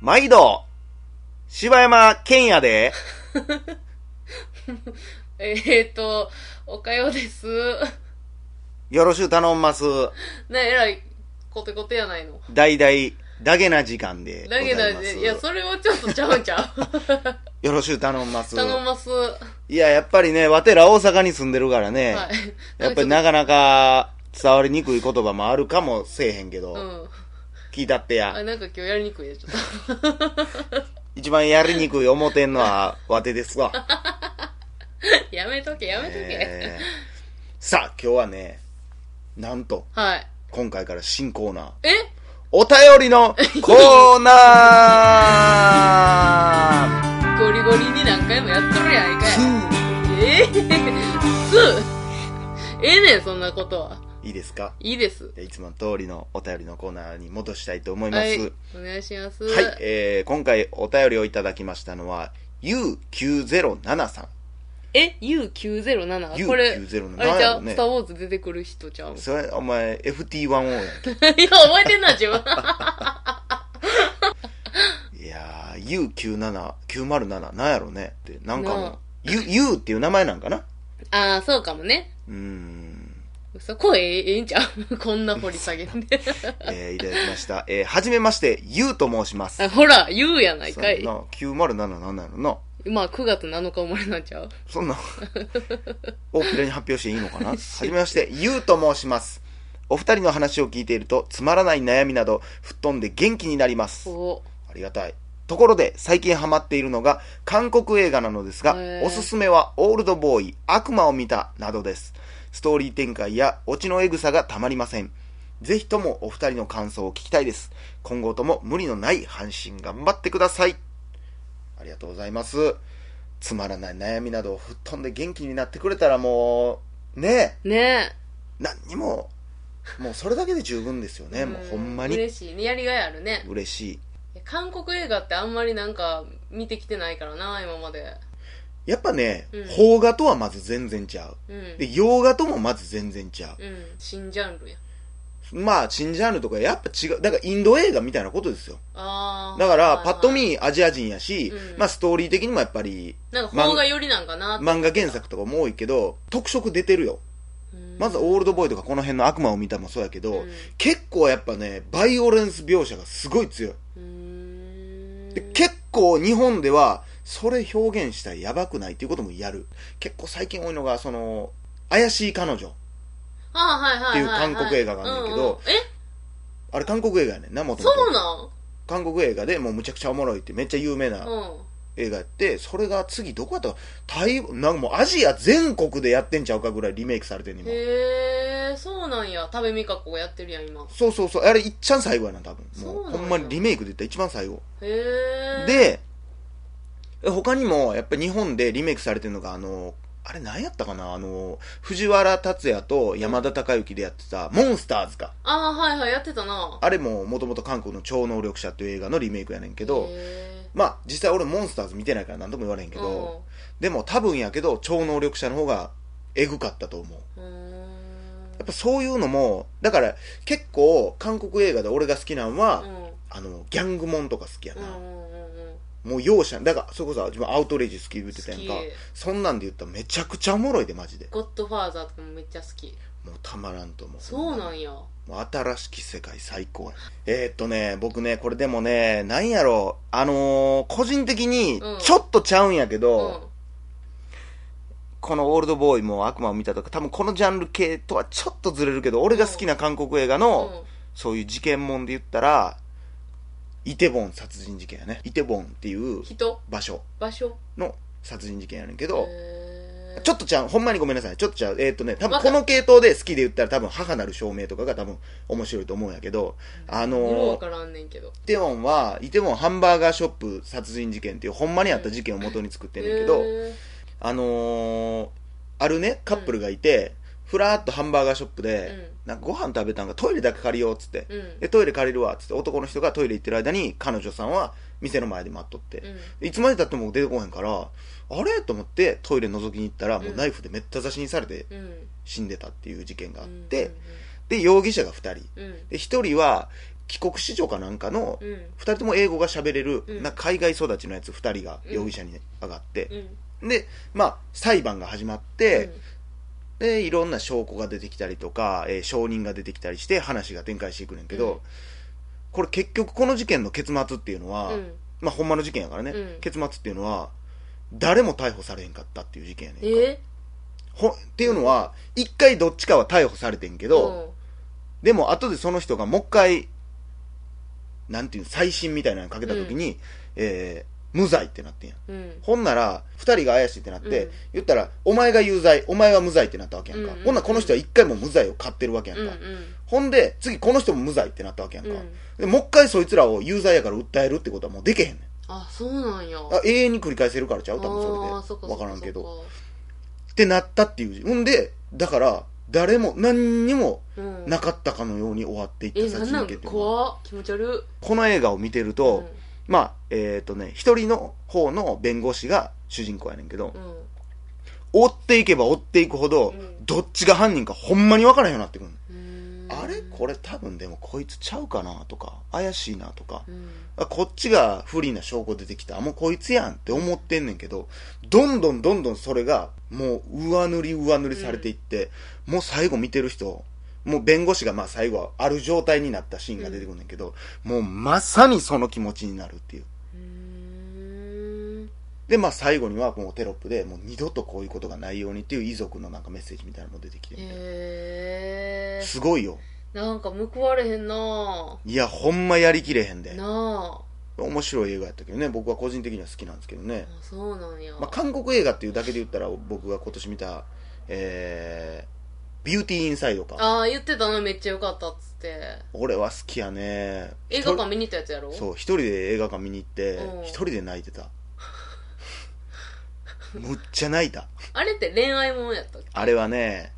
毎度、柴山健也で、えーっと、おかよです。よろしゅう頼んます。ね、えらい、コテコテやないの。大々、だけな時間でだけいます。だで、いや、それはちょっとちゃうんちゃう よろしゅう頼んます。頼ます。はいや、やっぱりね、わてら大阪に住んでるからね、い。やっぱりなかなか伝わりにくい言葉もあるかもせえへんけど、うん。聞いたってやあ、。なんか今日やりにくいね、ちょっと。一番やりにくい思てんのはわてですわ。やめとけ、やめとけ。えーさあ、今日はね、なんと、はい。今回から新コーナー、え？お便りの コーナーゴリゴリに何回もやっとるやんかい。えー、すええねん、そんなことは。いいですか？いいです。いつもの通りのお便りのコーナーに戻したいと思います。はい、はい。お願いします。えー、今回お便りをいただきましたのは、U907 さん。え ?U907? U907 これ、あれじゃスターウォーズ出てくる人ちゃう？それ、お前、FT1O やん いや、覚えてんな、自分。け。いやー、U97、907、なんやろねって、なんかなあもう、U、U っていう名前なんかな？ああ、そうかもね。うーん。そこええええんちゃう？こんな掘り下げんで。えー、いただきました。えー、はじめまして、U と申します。あほら、言うやないかい。な、907なんなのな。まあ、9月7日生まれなんちゃう？そんな、大きなに発表していいのかな？はじめまして、ゆうと申します。お二人の話を聞いていると、つまらない悩みなど、吹っ飛んで元気になります。おありがたい。ところで、最近ハマっているのが、韓国映画なのですがおすすめは、オールドボーイ、悪魔を見た、などです。ストーリー展開や、オチのエグさがたまりません。ぜひともお二人の感想を聞きたいです。今後とも無理のない配信頑張ってください。ありがとうございます。つまらない悩みなどを吹っ飛んで元気になってくれたらもう、ねえ、ね何にも、もうそれだけで十分ですよえ。ね。もうほんまに嬉しいね。やりがいあるね。嬉しい。韓国映画ってあんまりなんか見てきてないからな、今まで。やっぱね、うん邦画とはまず全然ちゃう。うん。で、洋画ともまず全然ちゃう。うん。新ジャンルや。まあ、新ジャンルとかやっぱ違う。だからインド映画みたいなことですよ。ああ。だから、パッと。見アジア人やし、うんまあストーリー的にもやっぱり、なんか、邦画寄りなんかな漫画原作とかも多いけど、特色出てるよ。うんまずオールドボーイとかこの辺の悪魔を見たもそうやけど、うん結構やっぱね、バイオレンス描写がすごい強い。うーん。で結構日本では、それ表現したらやばくないっていうこともやる。結構最近多いのが、その、怪しい彼女。っていう韓国映画があんねんけどえ？あれ韓国映画やねんな、もともと。そうなん？韓国映画でもうむちゃくちゃおもろいってめっちゃ有名なうん。映画やって、それが次どこやったか台湾、なんかもうアジア全国でやってんちゃうかぐらいリメイクされてんねん今。へえ、そうなんや。食べみかこがやってるやん、今。そうそうそう、あれいっちゃん最後やな、多分。もうほんまにリメイクで言ったら一番最後。へえ。、で、え他にもやっぱり日本でリメイクされてるのが、あの、あれ何やったかな？あの、藤原竜也と山田孝之でやってた、モンスターズか。ああ、はいはい、やってたな。あれももともと韓国の超能力者っていう映画のリメイクやねんけど、へまあ実際俺モンスターズ見てないから何とも言われへんけーど、でも多分やけど超能力者の方がエグかったと思う。やっぱそういうのも、だから結構韓国映画で俺が好きなのは、うんあの、ギャングモンとか好きやな。もう容赦、だからそれこそ自分アウトレイジ好き言ってたやんか好き。そんなんで言ったらめちゃくちゃおもろいでマジで。ゴッドファーザーとかもめっちゃ好き。もうたまらんと思う。そうなんや。もう新しき世界最高や。えー、っとね、僕ね、これでもね、なんやろあのー個人的にうん、ちょっとちゃうんやけうど、ん。このオールドボーイも悪魔を見たとか、多分このジャンル系とはちょっとずれるけど、俺が好きな韓国映画の、うんそういう事件もんで言ったら、イテボン殺人事件やね。イテボンっていう人？場所場所？の殺人事件やねんけど、ちょっとちゃう、ほんまにごめんなさい。ちょっとちゃう。えーっとね、多分この系統で好きで言ったら多分母なる証明とかが多分面白いと思うんやけど、うんねんけど。イテウォンは、イテウォンハンバーガーショップ殺人事件っていうほんまにあった事件を元に作ってんねんけど、あのー、あるね、カップルがいて、ふらーっとハンバーガーショップで、なんかご飯食べたんかトイレだけ借りようっつって、うん。で、トイレ借りるわっつって男の人がトイレ行ってる間に彼女さんは店の前で待っとって、うん。いつまでたっても出てこへんから、あれ？と思ってトイレ覗きに行ったら、もうナイフでめった刺しにされてうん。死んでたっていう事件があっうんて、で、容疑者が2人。うん。で、1人は、帰国子女かなんかのうん2人とも英語が喋れる、うんな海外育ちのやつ2人が容疑者に上がってう、んでまあ裁判が始まって、でいろんな証拠が出てきたりとか、えー証人が出てきたりして話が展開していくねんけど、うん。これ結局この事件の結末っていうのは、うん。まあほんまの事件やからね、うん。結末っていうのは誰も逮捕されへんかったっていう事件やねんか。えほっていうのは一回どっちかは逮捕されてんけど、うん。でも後でその人がもう一回なんていうの再審みたいなのかけた時に、えー無罪ってなってんやんうんほんなら、二人が怪しいってなって、うん言ったら、お前が有罪、お前は無罪ってなったわけやんか。うんうんほんならこの人は一回も無罪を買ってるわけやんか。うんうんほんで、次この人も無罪ってなったわけやんか。うんでもう一回そいつらを有罪やから訴えるってことはもうでけへんねん。あそうなんやあ永遠に繰り返せるからちゃう？多分それで。っからんけど。そってなったっていう。ほんで、だから、誰も何にもなかったかのように終わっていったえなんなん殺人事件っていうのは。怖っ気持ち悪この映画を見てると、うんまあ、えっ、とね、一人の方の弁護士が主人公やねんけど、うん。追っていけば追っていくほど、うん。どっちが犯人かほんまに分からへんようになってくる、あれ？これ多分でもこいつちゃうかなとか怪しいなとか、うん。あこっちが不利な証拠出てきた。あもうこいつやんって思ってんねんけどどんどんどんどんそれがもう上塗り上塗りされていって、もう最後見てる人もう弁護士がまあ最後はある状態になったシーンが出てくるんだけど、もうまさにその気持ちになるっていう。うーん。でまあ最後にはもうテロップでもう二度とこういうことがないようにっていう遺族のなんかメッセージみたいなのも出てきて、へえすごいよ。なんか報われへんな。いやほんまやりきれへんで。なあ。面白い映画やったけどね僕は個人的には好きなんですけどね、あそうなんや、まあ、韓国映画っていうだけで言ったら僕が今年見たえー、ビューティーインサイドか。ああ言ってたなめっちゃよかったっつって。俺は好きやね。映画館見に行ったやつやろ？そう一人で映画館見に行ってうん。一人で泣いてた。むっちゃ泣いた。あれって恋愛もんやったっけ？あれはね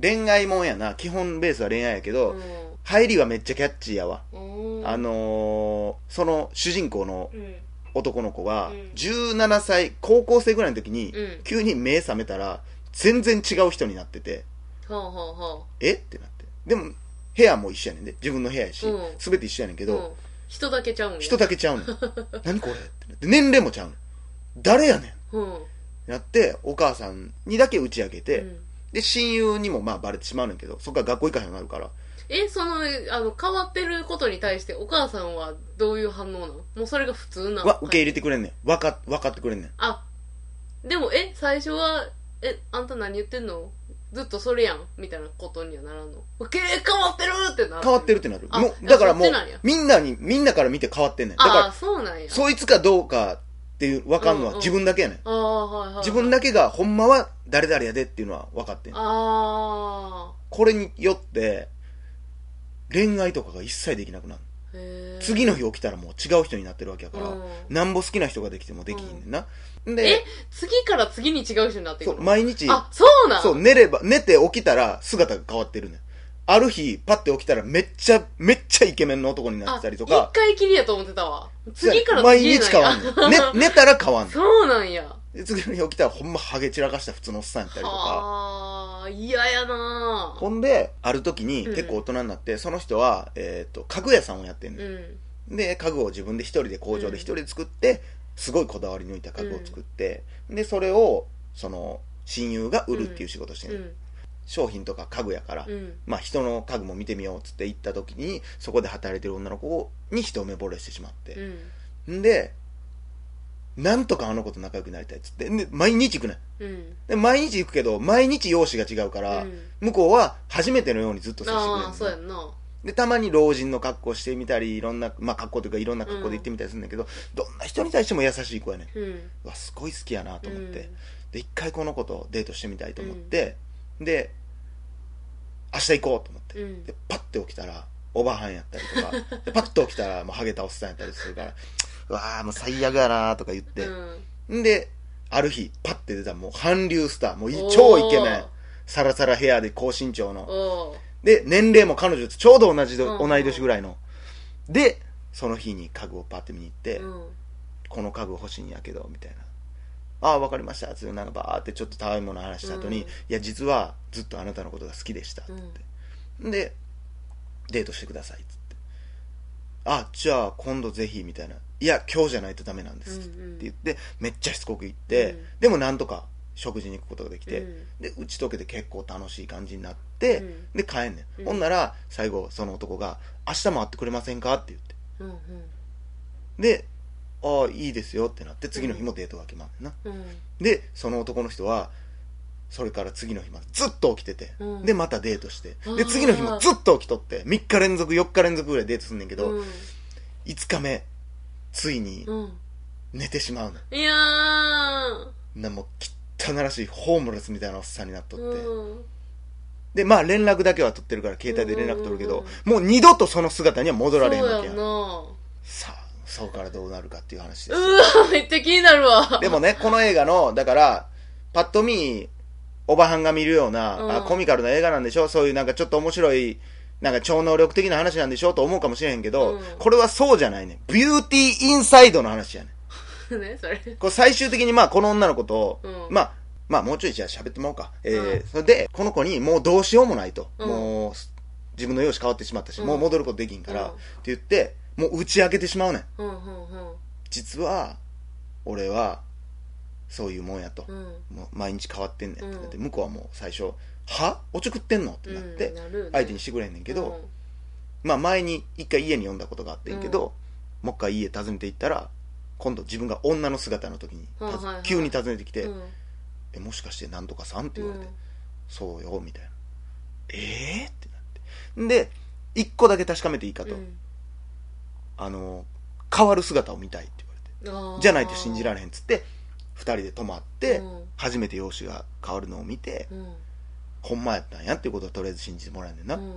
恋愛もんやな。基本ベースは恋愛やけど、うん。入りはめっちゃキャッチーやわ、うん。あのーその主人公のうん。男の子がうん。17歳高校生ぐらいの時にうん。急に目覚めたら全然違う人になっててはあはあはえ？ってなって。でも部屋も一緒やねんで。自分の部屋やしうん。全て一緒やねんけど、あうん。人だけちゃうんや。人だけちゃうねん 何これ？ってなって。年齢もちゃうねん誰やねん。うん。なってお母さんにだけ打ち明けて、うん。で親友にもまあバレてしまうねんけどそっから学校行かへんようになるから。えそのあの変わってることに対してお母さんはどういう反応なの？もうそれが普通なのは受け入れてくれんねん。分か分かってくれんねん。あでもえ最初はえあんた何言ってんの？ずっとそれやんみたいなことにはならんの？経営変わってるってな変わってるってなる。あもうだからもうそっちなんや。みんなにみんなから見て変わってんねん。だかああらそうなんや。そいつかどうかっていう分かんのうんうん。は自分だけやねん、ああはいはいはい。自分だけがほんまは誰々やでっていうのは分かってんあこれによって恋愛とかが一切できなくなる次の日起きたらもう違う人になってるわけやから、うん。なんぼ好きな人ができてもできひんねんな、えで次から次に違う人になっていそうくの毎日。あそうなん？そう寝れば寝て起きたら姿が変わってるねん。ある日パッて起きたらめっちゃめっちゃイケメンの男になってたりとあか一回きりやと思ってたわ。次から毎次日変わんねん、ね、寝たら変わんねん。そうなんや。で次の日起きたらほんまハゲ散らかした普通のおっさんやったりとかああ嫌やなほんである時にうん。結構大人になって、その人は、えー、と家具屋さんをやってんね、うん。んで家具を自分で一人で工場で一人で作って、すごいこだわり抜いた家具を作って、でそれをその親友が売るっていう仕事をしてん商品とか家具やから、うん。まあ人の家具も見てみようっつって行った時にそこで働いてる女の子に一目惚れしてしまって、うんん。でなんとかあの子と仲良くなりたいっつって。で毎日行くねん。うん。で毎日行くけど毎日容姿が違うから、うん。向こうは初めてのようにずっと接してくれるああそうやんな。でたまに老人の格好してみたりいろんな、まあ、格好というかいろんな格好で行ってみたりするんだけど、どんな人に対しても優しい子やねん。うん。うわすごい好きやなと思って、うん。で一回この子とデートしてみたいと思って、で明日行こうと思って、うん。でパッて起きたらおばはんやったりとか。でパッと起きたらもうハゲたおっさんやったりするからうわーもう最悪やなとか言って、うん。んである日パッて出たもう韓流スター。もう超イケメン。サラサラヘアで高身長の。で年齢も彼女とちょうど同じど、うん同い年ぐらいの。でその日に家具をパッて見に行って、うん。この家具欲しいんやけどみたいな。ああ分かりました。つってなんかバーってちょっとたわいもの話した後に、うん。いや実はずっとあなたのことが好きでした。って言って、でデートしてください。っつって。あじゃあ今度ぜひみたいないや今日じゃないとダメなんです。ってうん。うん言ってめっちゃしつこく言って、うん。でもなんとか食事に行くことができて、うん。で打ち解けて結構楽しい感じになって、うん。で帰んねん、うん。ほんなら最後その男が「明日も会ってくれませんか?」って言って。うんうん。で「ああいいですよ」ってなって次の日もデートが決まんねんな、うん。でその男の人はそれから次の日までずっと起きてて、うん。でまたデートしてで次の日もずっと起きとって3日連続4日連続ぐらいデートすんねんけど、うん。5日目ついにうん。寝てしまうねいやー。んなもう汚らしいホームレスみたいなおっさんになっとって、うん。でまあ連絡だけは取ってるから携帯で連絡取るけど、うんもう二度とその姿には戻られへんわけやん。そうやんな。さあそうからどうなるかっていう話ですうわめっちゃ気になるわ。でもねこの映画のだからパッと見おばはんが見るような、うん。あコミカルな映画なんでしょ？そういうなんかちょっと面白いなんか超能力的な話なんでしょと思うかもしれへんけど、うん。これはそうじゃないね。ビューティーインサイドの話やね ねそれ。これ最終的にまあこの女の子と、うん。まあまあもうちょいじゃあ喋ってもらおうか。えーうん。それで、この子にもうどうしようもないと。うん。もう、自分の容姿変わってしまったし、うん。もう戻ることできんから、うん。って言って、もう打ち明けてしまうねん。うんうん実は、俺は、そういうもんやと。うんうん。もう毎日変わってんねんってなって、うん。向こうはもう最初、は？おちょくってんの？ってなって、相手にしてくれへんねんけど、まあ前に一回家に呼んだことがあってんけど、もう一回家訪ねて行ったら、今度自分が女の姿の時に、急に訪ねてきて、うんえもしかしてなんとかさん？って言われて、うん。そうよみたいな。ええー、ってなって。で一個だけ確かめていいかと、うん。あの変わる姿を見たいって言われて。じゃないと信じられへんっつって二人で泊まって、うん。初めて容姿が変わるのを見て、うんほんまやったんやっていうことをとりあえず信じてもらえんねんな、うんうん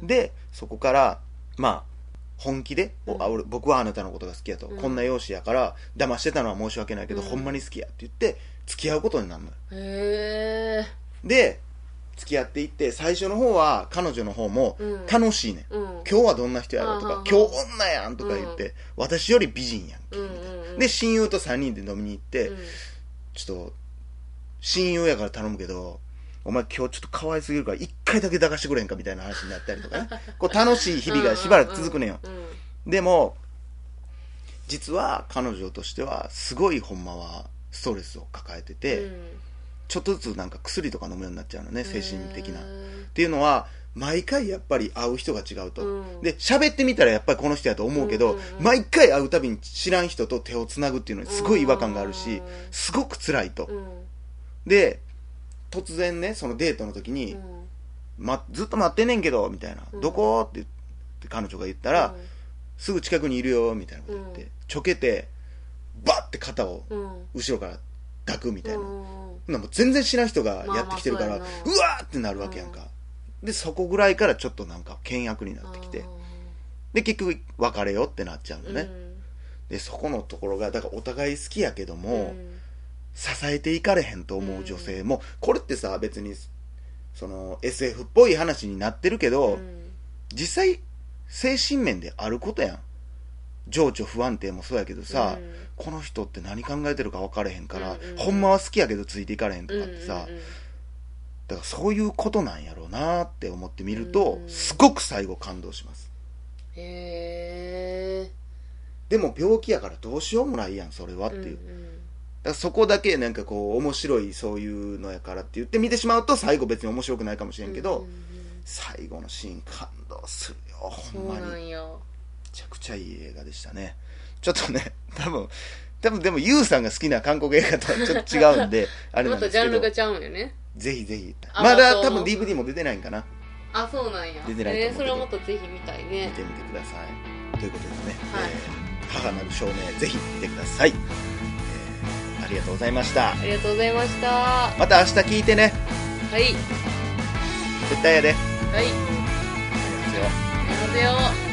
うん。でそこからまあ本気で、おうん。あ俺僕はあなたのことが好きやと、うん。こんな容姿やから騙してたのは申し訳ないけど、うん。ほんまに好きやって言って付き合うことになるのよ。へえで付き合っていって最初の方は彼女の方もうん。楽しいねん、うん。今日はどんな人やろとか今日女やんとか言って、私より美人やんけ、うんうんうん。で親友と3人で飲みに行って、うん。ちょっと親友やから頼むけどお前今日ちょっと可愛すぎるから一回だけ抱かしてくれんかみたいな話になったりとかね。こう楽しい日々がしばらく続くねんよ、でも実は彼女としてはすごいほんまはストレスを抱えてて、うん。ちょっとずつなんか薬とか飲むようになっちゃうのね精神的な。っていうのは毎回やっぱり会う人が違うと、うん。で喋ってみたらやっぱりこの人やと思うけど、うんうんうん。毎回会うたびに知らん人と手をつなぐっていうのにすごい違和感があるし、うん。すごく辛いと、うん。で突然ねそのデートの時に、うん。ま、ずっと待ってんねんけどみたいな、うん。どこ？って彼女が言ったら、すぐ近くにいるよみたいなこと言って、うん。ちょけてバッて肩をうん。後ろから抱くみたいな、うんもう全然知らん人がやってきてるから、うわーってなるわけやんか、でそこぐらいからちょっとなんか険悪になってきて。で結局別れようってなっちゃうのね、でそこのところがだからお互い好きやけども、うん支えていかれへんと思う女性も、これってさ別にその SF っぽい話になってるけど、うん。実際精神面であることやん。情緒不安定もそうやけどさ、うん。この人って何考えてるか分かれへんから、ほんまは好きやけどついていかれへんとかってさ、だからそういうことなんやろうなって思ってみると、うん。すごく最後感動します。へえ。でも病気やからどうしようもないやんそれはっていう、らそこだけなんかこう面白いそういうのやからって言って見てしまうと最後別に面白くないかもしれんけど、うんうんうん。最後のシーン感動するよ。ほんまにめちゃくちゃいい映画でしたね。ちょっとね 多分多分でもユウさんが好きな韓国映画とはちょっと違うんで あれなまたんですけど。ジャンルがちゃうんよね。ぜひぜひ。あまだ多分 DVD も出てないんかな。あそうなんや。出てないと思えーそれはもっとぜひ見たい見ねてみてください。ということですね、はい。えー母なる証明ぜひ見てください、りがとうございました。ありがとうございました。はまた明日聞いてね。い。絶対やで。はい。ありますよ。やめてよさら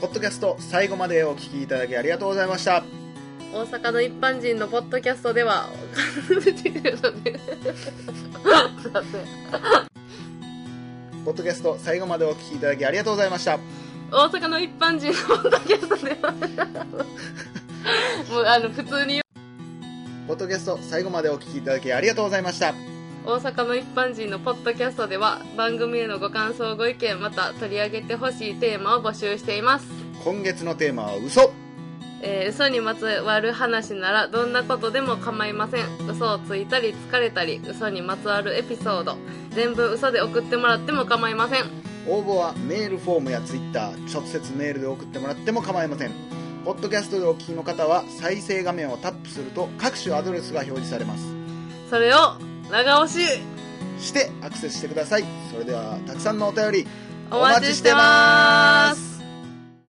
ポッドキャスト最後までお聞きいただきありがとうございました。大阪の一般人のポッドキャストでは ポッドキャスト最後までお聞きいただきありがとうございました。大阪の一般人のポッドキャストでは。もうあの普通にポッドキャスト最後までお聞きいただきありがとうございました大阪の一般人のポッドキャストでは番組へのご感想ご意見また取り上げてほしいテーマを募集しています。今月のテーマは嘘。えー嘘にまつわる話ならどんなことでも構いません。嘘をついたり疲れたり嘘にまつわるエピソード。全部嘘で送ってもらっても構いません。応募はメールフォームやツイッター直接メールで送ってもらっても構いません。ポッドキャストでお聞きの方は再生画面をタップすると各種アドレスが表示されます。それを長押し。してアクセスしてください。それではたくさんのお便りお待ちしてます